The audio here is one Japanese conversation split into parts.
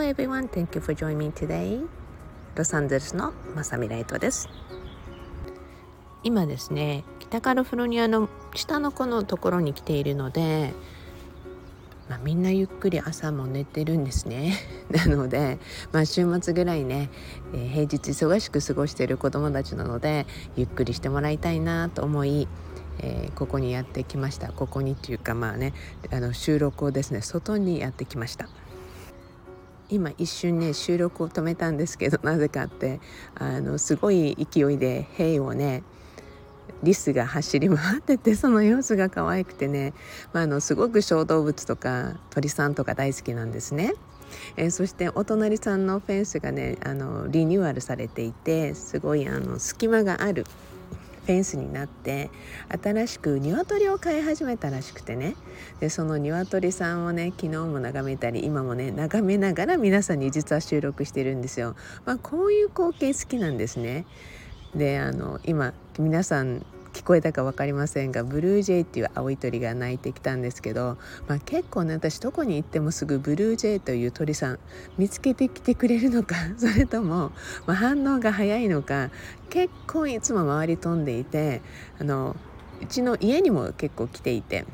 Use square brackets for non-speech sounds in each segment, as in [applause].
Hello everyone, thank you for joining me today. ロサンゼルスのマサミライトです。今ですね、北カリフォルニアの下の子のところに来ているので、まあ、みんなゆっくり朝も寝てるんですね。[laughs] なので、まあ、週末ぐらいね、えー、平日忙しく過ごしている子どもたちなのでゆっくりしてもらいたいなと思い、えー、ここにやってきましたここにっていうかまあねあの収録をですね外にやってきました。今一瞬ね収録を止めたんですけどなぜかってあのすごい勢いで「兵をねリスが走り回っててその様子が可愛くてね、まあ、あのすごく小動物とか鳥さんとか大好きなんですね。えー、そしてお隣さんのフェンスがねあのリニューアルされていてすごいあの隙間があるフェンスになって新しく鶏を飼い始めたらしくてねでその鶏さんをね昨日も眺めたり今もね眺めながら皆さんに実は収録してるんですよ。まあ、こういう光景好きなんですね。であの今皆さん聞こえたか分かりませんがブルージェイっていう青い鳥が鳴いてきたんですけど、まあ、結構ね私どこに行ってもすぐブルージェイという鳥さん見つけてきてくれるのか [laughs] それとも、まあ、反応が早いのか結構いつも回り飛んでいてあのうちの家にも結構来ていて。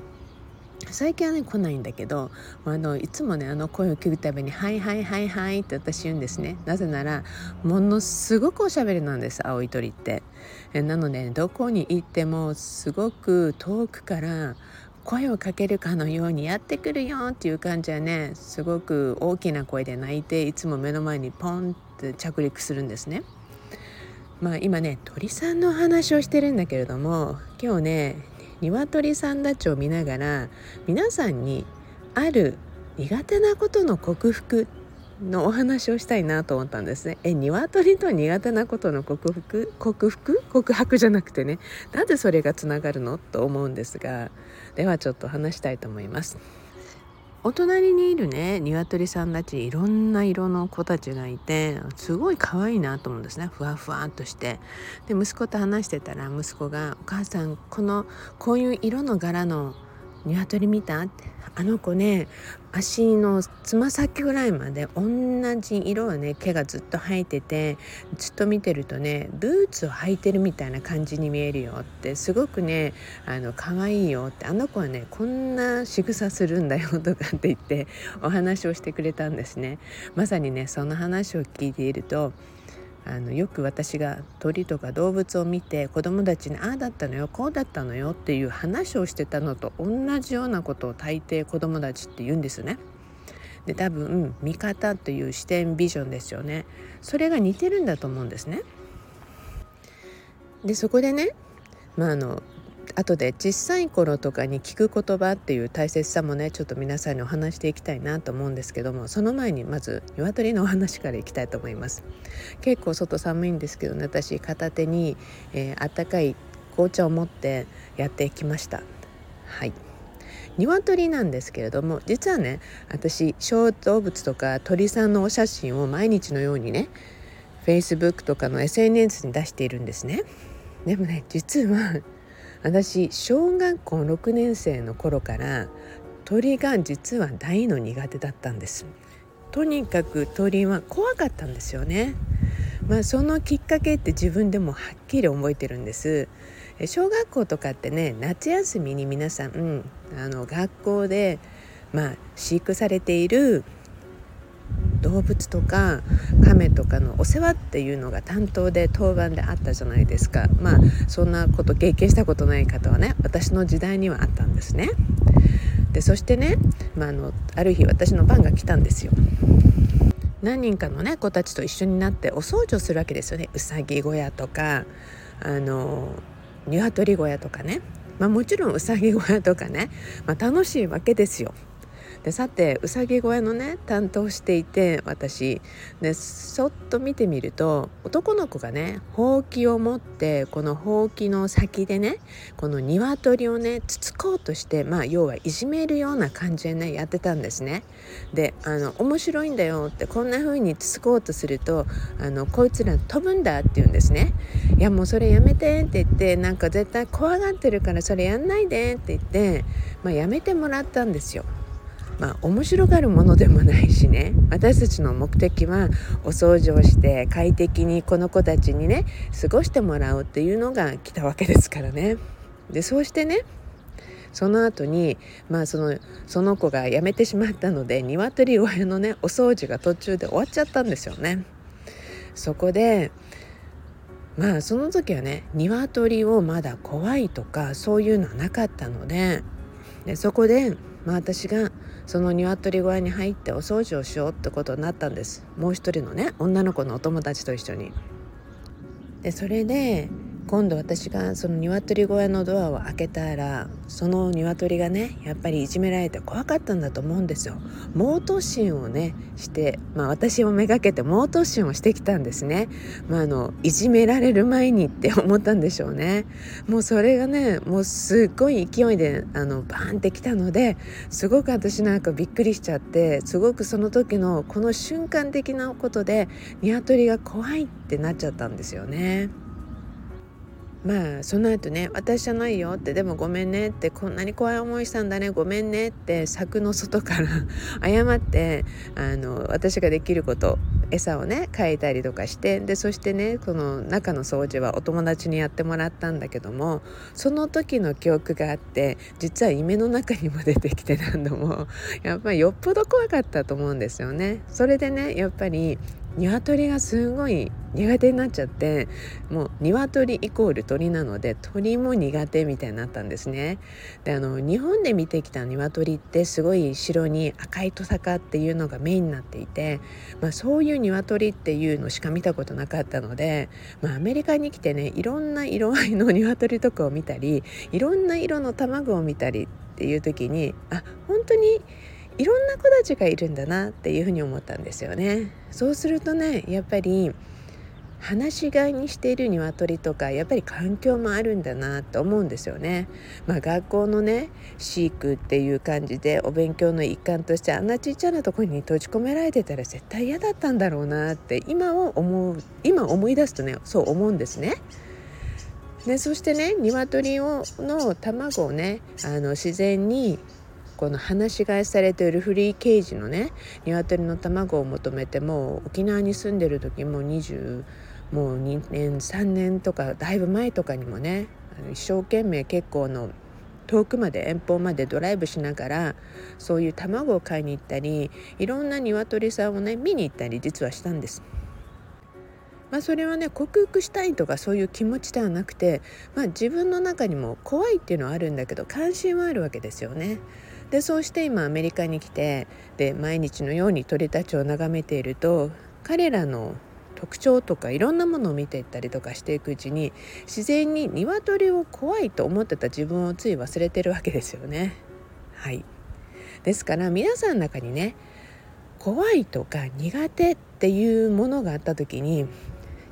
最近はね来ないんだけどあのいつもねあの声を聞くたびに「はいはいはいはい」って私言うんですねなぜならものすごくおしゃべりなんです青い鳥ってえなのでどこに行ってもすごく遠くから声をかけるかのようにやってくるよっていう感じはねすごく大きな声で泣いていつも目の前にポンって着陸するんですね。まあ今ね鳥さんの話をしてるんだけれども今日ね鶏さんたちを見ながら皆さんにある苦手なことの克服のお話をしたいなと思ったんですね。え鶏と苦手なことの克服？克服？告白じゃなくてね。なぜそれがつながるの？と思うんですが。ではちょっと話したいと思います。お隣にいるね鶏さんたちいろんな色の子たちがいてすごい可愛いなと思うんですねふわふわっとしてで息子と話してたら息子が「お母さんこのこういう色の柄の鶏見た?」ってあの子ね足のつま先ぐらいまで同じ色はね毛がずっと生えててずっと見てるとねブーツを履いてるみたいな感じに見えるよってすごくねあの可愛いよってあの子はねこんな仕草するんだよとかって言ってお話をしてくれたんですね。まさにねその話を聞いているとあのよく私が鳥とか動物を見て子供たちに「ああだったのよこうだったのよ」っていう話をしてたのと同じようなことを大抵子供たちって言うんですね。で多分見方という視点ビジョンですよね。それが似てるんだと思うんですね。でそこでね、まあ、あの後で小さい頃とかに聞く言葉っていう大切さもねちょっと皆さんにお話していきたいなと思うんですけどもその前にまず鶏のお話からいきたいと思います。結構外寒いんですけどね私片手に、えー、あったかい紅茶を持ってやってきました。はい。鶏なんですけれども実はね私小動物とか鳥さんのお写真を毎日のようにね Facebook とかの SNS に出しているんですね。でもね実は私小学校6年生の頃から鳥が実は大の苦手だったんです。とにかく鳥は怖かったんですよね。まあそのきっかけって自分でもはっきり覚えてるんです。小学校とかってね夏休みに皆さん、うん、あの学校でまあ飼育されている動物とか亀とかのお世話っていうのが担当で当番であったじゃないですか。まあそんなこと経験したことない方はね私の時代にはあったんですね。でそしてね、まあ、あのある日私の番が来たんですよ。何人かのね子たちと一緒になってお掃除をするわけですよね。うさぎ小屋とかあの鶏小屋とかね。まあ、もちろんうさぎ小屋とかね、まあ、楽しいわけですよ。でさてうさぎ小屋のね担当していて私でそっと見てみると男の子がねほうきを持ってこのほうきの先でねこの鶏をねつつこうとしてまあ要はいじめるような感じでねやってたんですね。であの面白いんだよってこんな風につつこうとするとあのこいつら飛ぶんだって言うんですね。いやもうそれやめてって言ってなんか絶対怖がってるからそれやんないでって言って、まあ、やめてもらったんですよ。まあ面白がるものでもないしね私たちの目的はお掃除をして快適にこの子たちにね過ごしてもらうっていうのが来たわけですからね。でそうしてねその後にまあそのその子が辞めてしまったので鶏小屋のねお掃除が途中で終わっちゃったんですよね。そこでまあその時はね鶏をまだ怖いとかそういうのはなかったのででそこで、まあ、私がその鶏小屋に入ってお掃除をしようってことになったんですもう一人のね女の子のお友達と一緒に。でそれで今度私がその鶏小屋のドアを開けたらその鶏がねやっぱりいじめられて怖かったんだと思うんですよ。猛突進をねしてまあ私をめがけて猛突進をしてきたんですね。まああのいじめられる前にって思ったんでしょうね。もうそれがねもうすっごい勢いであのバーンってきたのですごく私なんかびっくりしちゃってすごくその時のこの瞬間的なことで鶏が怖いってなっちゃったんですよね。まあその後ね「私じゃないよ」って「でもごめんね」って「こんなに怖い思いしたんだねごめんね」って柵の外から謝ってあの私ができること餌をね変えたりとかしてでそしてねこの中の掃除はお友達にやってもらったんだけどもその時の記憶があって実は夢の中にも出てきて何度もやっぱりよっぽど怖かったと思うんですよね。それでねやっぱり鶏がすごい苦手になっちゃってもう鶏イコール鳥なので鳥も苦手みたいになったんですね。であの日本で見てきた鶏ってすごい白に赤いトサカっていうのがメインになっていて、まあ、そういう鶏っていうのしか見たことなかったので、まあ、アメリカに来てねいろんな色合いの鶏とかを見たりいろんな色の卵を見たりっていう時にあ本当にいろんな子たちがいるんだなっていうふうに思ったんですよね。そうするとねやっぱり放し飼いにしている鶏とかやっぱり環境もあるんだなと思うんですよね。まあ、学校のね飼育っていう感じでお勉強の一環としてあんなちっちゃなところに閉じ込められてたら絶対嫌だったんだろうなって今を思う今思い出すとねそう思うんですね。でそしてね鶏をの卵をねあの自然にこの放し飼いされているフリーケージのね鶏の卵を求めても沖縄に住んでる時も20もう2年3年とかだいぶ前とかにもね一生懸命結構の遠くまで遠方までドライブしながらそういう卵を買いに行ったりいろんな鶏さんをね見に行ったり実はしたんです。まあ、それはね克服したいとかそういう気持ちではなくて、まあ、自分の中にも怖いっていうのはあるんだけど関心はあるわけですよね。でそうして今アメリカに来てで毎日のように鳥たちを眺めていると彼らの特徴とかいろんなものを見ていったりとかしていくうちに自然に鶏を怖いと思ってた自分をつい忘れてるわけですよね。はいですから皆さんの中にね怖いとか苦手っていうものがあった時に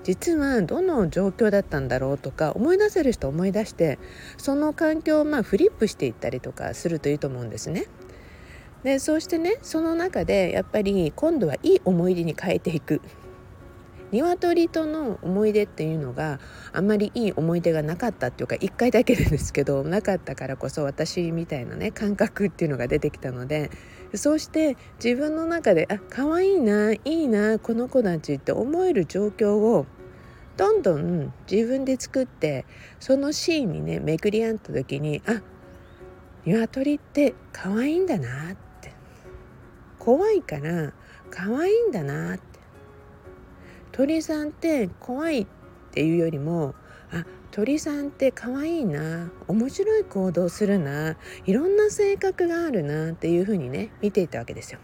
実はどの状況だったんだろうとか思い出せる人思い出してその環境をまあフリップしていったりとかするといいと思うんですね。でそうしてねその中でやっぱり今度はいい思い出に変えていく鶏との思い出っていうのがあんまりいい思い出がなかったっていうか1回だけですけどなかったからこそ私みたいなね感覚っていうのが出てきたのでそうして自分の中であ可愛いないいなこの子たちって思える状況をどんどん自分で作ってそのシーンにね巡り合った時にあ鶏って可愛いんだなって。怖いから可愛いんだなって。鳥さんって怖いっていうよりもあ鳥さんって可愛いな。面白い行動するな。いろんな性格があるなっていう風にね見ていたわけですよ。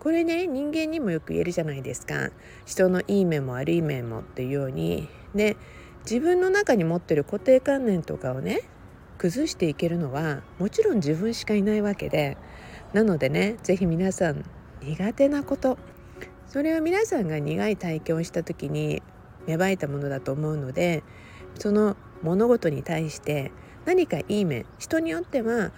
これね人間にもよく言えるじゃないですか。人のいい面も悪い面もっていうように。で自分の中に持ってる固定観念とかをね崩していけるのはもちろん自分しかいないわけで。なのでね是非皆さん苦手なこと。それは皆さんが苦い体験をした時に芽生えたものだと思うのでその物事に対して何かいい面人によっては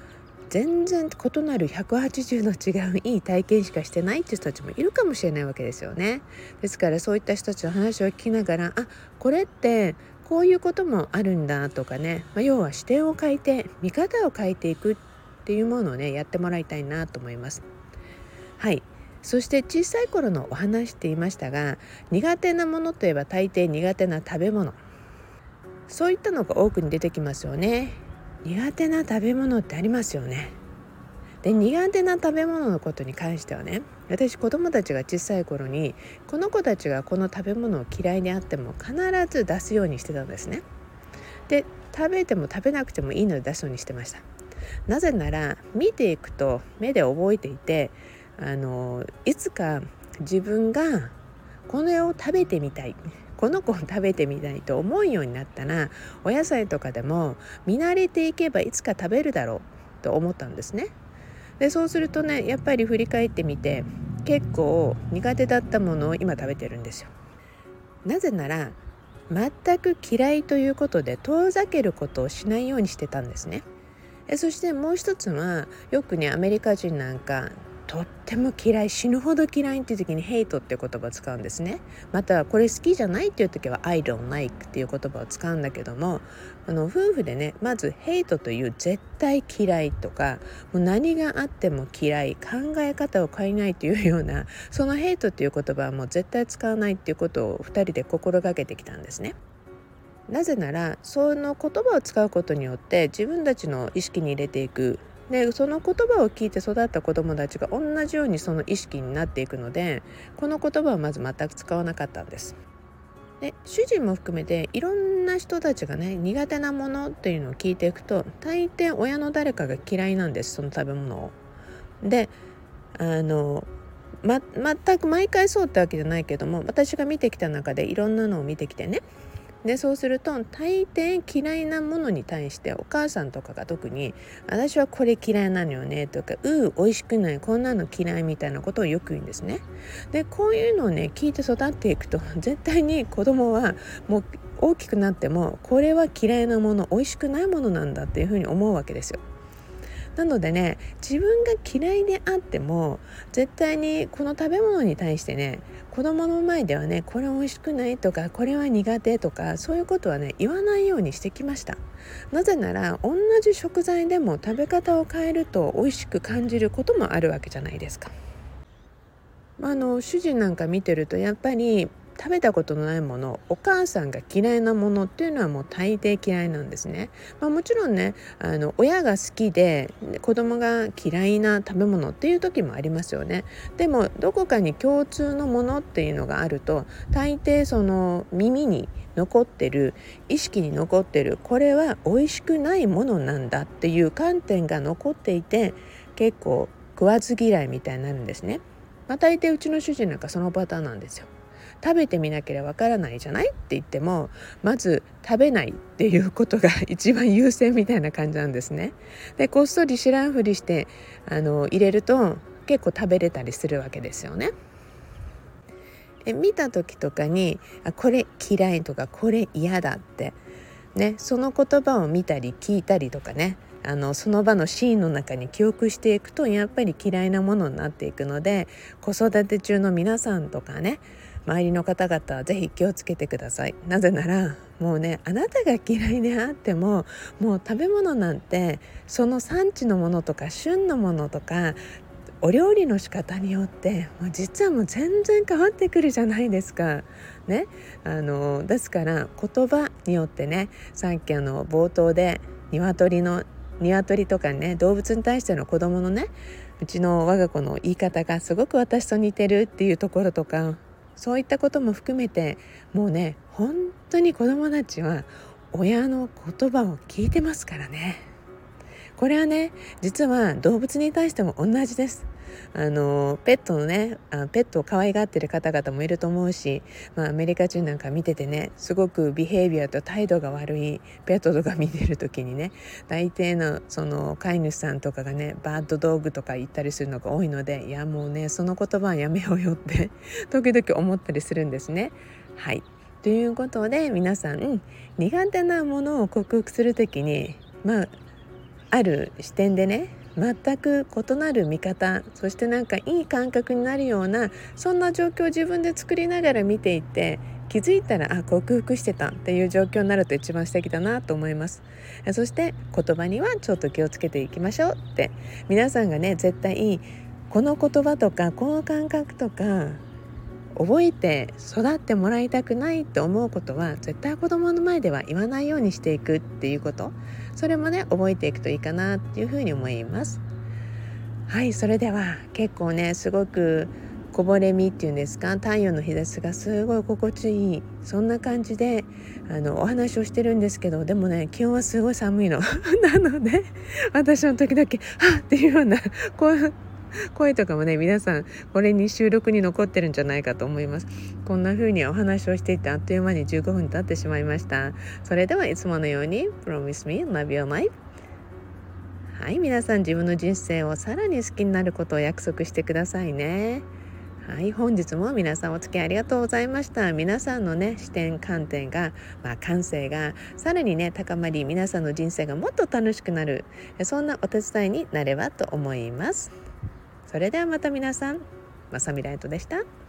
全然異なる180の違ういい体験しかしてないっていう人たちもいるかもしれないわけですよね。ですからそういった人たちの話を聞きながらあこれってこういうこともあるんだとかね、まあ、要は視点を変えて見方を変えていくっていうものをねやってもらいたいなと思います。はいそして小さい頃のお話って言いましたが苦手なものといえば大抵苦手な食べ物そういったのが多くに出てきますよね苦手な食べ物ってありますよね。で苦手な食べ物のことに関してはね私子供たちが小さい頃にこの子たちがこの食べ物を嫌いであっても必ず出すようにしてたんですね。で食べても食べなくてもいいので出すようにしてました。なぜなら見ていくと目で覚えていてあのいつか自分がこの絵を食べてみたいこの子を食べてみたいと思うようになったらお野菜とかでも見慣れていけばいつか食べるだろうと思ったんですね。でそうするとねやっぱり振り返ってみて結構苦手だったものを今食べてるんですよ。なぜなら全く嫌いということで遠ざけることをしないようにしてたんですね。そしてもう一つはよくねアメリカ人なんかとっても嫌い死ぬほど嫌いっていう時に「ヘイト」っていう言葉を使うんですねまたこれ好きじゃないっていう時は「I don't like」っていう言葉を使うんだけどもあの夫婦でねまず「ヘイト」という絶対嫌いとかもう何があっても嫌い考え方を変えないというようなその「ヘイト」っていう言葉はもう絶対使わないっていうことを2人で心がけてきたんですね。なぜならその言葉を使うことによって自分たちの意識に入れていくでその言葉を聞いて育った子どもたちが同じようにその意識になっていくのでこの言葉はまず全く使わなかったんです。で主人も含めていろんな人たちがね苦手なものっていうのを聞いていくと大抵親の誰かが嫌いなんですその食べ物を。であのま全く毎回そうってわけじゃないけども私が見てきた中でいろんなのを見てきてねでそうすると大抵嫌いなものに対してお母さんとかが特に「私はこれ嫌いなのよね」とか「うう美味しくないこんなの嫌い」みたいなことをよく言うんですね。でこういうのをね聞いて育っていくと [laughs] 絶対に子供はもう大きくなってもこれは嫌いなもの美味しくないものなんだっていうふうに思うわけですよ。なのでね自分が嫌いであっても絶対にこの食べ物に対してね子供の前ではねこれ美味しくないとかこれは苦手とかそういうことはね言わないようにしてきました。なぜなら同じ食材でも食べ方を変えると美味しく感じることもあるわけじゃないですか。あの主人なんか見てるとやっぱり食べたことのないものお母さんが嫌いなものっていうのはもう大抵嫌いなんですね。まあ、もちろんねあの親が好きで子供が嫌いな食べ物っていう時もありますよね。でもどこかに共通のものっていうのがあると大抵その耳に残ってる意識に残ってるこれは美味しくないものなんだっていう観点が残っていて結構食わず嫌いみたいになるんですね。まあ、大抵うちの主人なんかそのパターンなんですよ。食べてみなければわからないじゃない？って言ってもまず食べないっていうことが一番優先みたいな感じなんですね。でこっそり知らんふりしてあの入れると結構食べれたりするわけですよね。え見た時とかにあこれ嫌いとかこれ嫌だってねその言葉を見たり聞いたりとかねあのその場のシーンの中に記憶していくとやっぱり嫌いなものになっていくので子育て中の皆さんとかね周りの方々は是非気をつけてくださいなぜならもうねあなたが嫌いであってももう食べ物なんてその産地のものとか旬のものとかお料理の仕方によってもう実はもう全然変わってくるじゃないですか。ね、あのですから言葉によってねさっきあの冒頭で鶏の鶏とかね動物に対しての子供のねうちの我が子の言い方がすごく私と似てるっていうところとかそういったことも含めてもうね本当に子どもたちは親の言葉を聞いてますからね。これはね実は動物に対しても同じですあのペットのねあペットを可愛がってる方々もいると思うし、まあ、アメリカ人なんか見ててねすごくビヘイビアと態度が悪いペットとか見てる時にね大抵のその飼い主さんとかがねバッドドッグとか言ったりするのが多いのでいやもうねその言葉はやめようよって [laughs] 時々思ったりするんですね。はいということで皆さん苦手なものを克服する時にまあある視点でね全く異なる見方そしてなんかいい感覚になるようなそんな状況を自分で作りながら見ていって気づいたらあ克服してたっていう状況になると一番素敵だなと思います。そして言葉にはちょっと気をつけていきましょうって。皆さんがね絶対この言葉とかこの感覚とか覚えて育ってもらいたくないと思うことは絶対子供の前では言わないようにしていくっていうこと。それもね覚えていくといいかなっていうふうに思います。はいそれでは結構ねすごくこぼれみっていうんですか？太陽の日差しがすごい心地いい。そんな感じであのお話をしてるんですけどでもね気温はすごい寒いの。[laughs] なので私の時々「はっ!」っていうようなこう [laughs] 声とかもね皆さんこれに収録に残ってるんじゃないかと思います。こんな風にお話をしていてあっという間に15分経ってしまいました。それではいつものように Promise me love your life. はい皆さん自分の人生をさらに好きになることを約束してくださいね。はい本日も皆さんお付き合いありがとうございました。皆さんのね視点観点が、まあ、感性がさらにね高まり皆さんの人生がもっと楽しくなる。そんなお手伝いになればと思います。それではまた皆さんまさみライトでした。